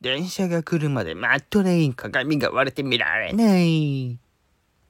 電車が来るまでマットレイン。鏡が割れて見られない。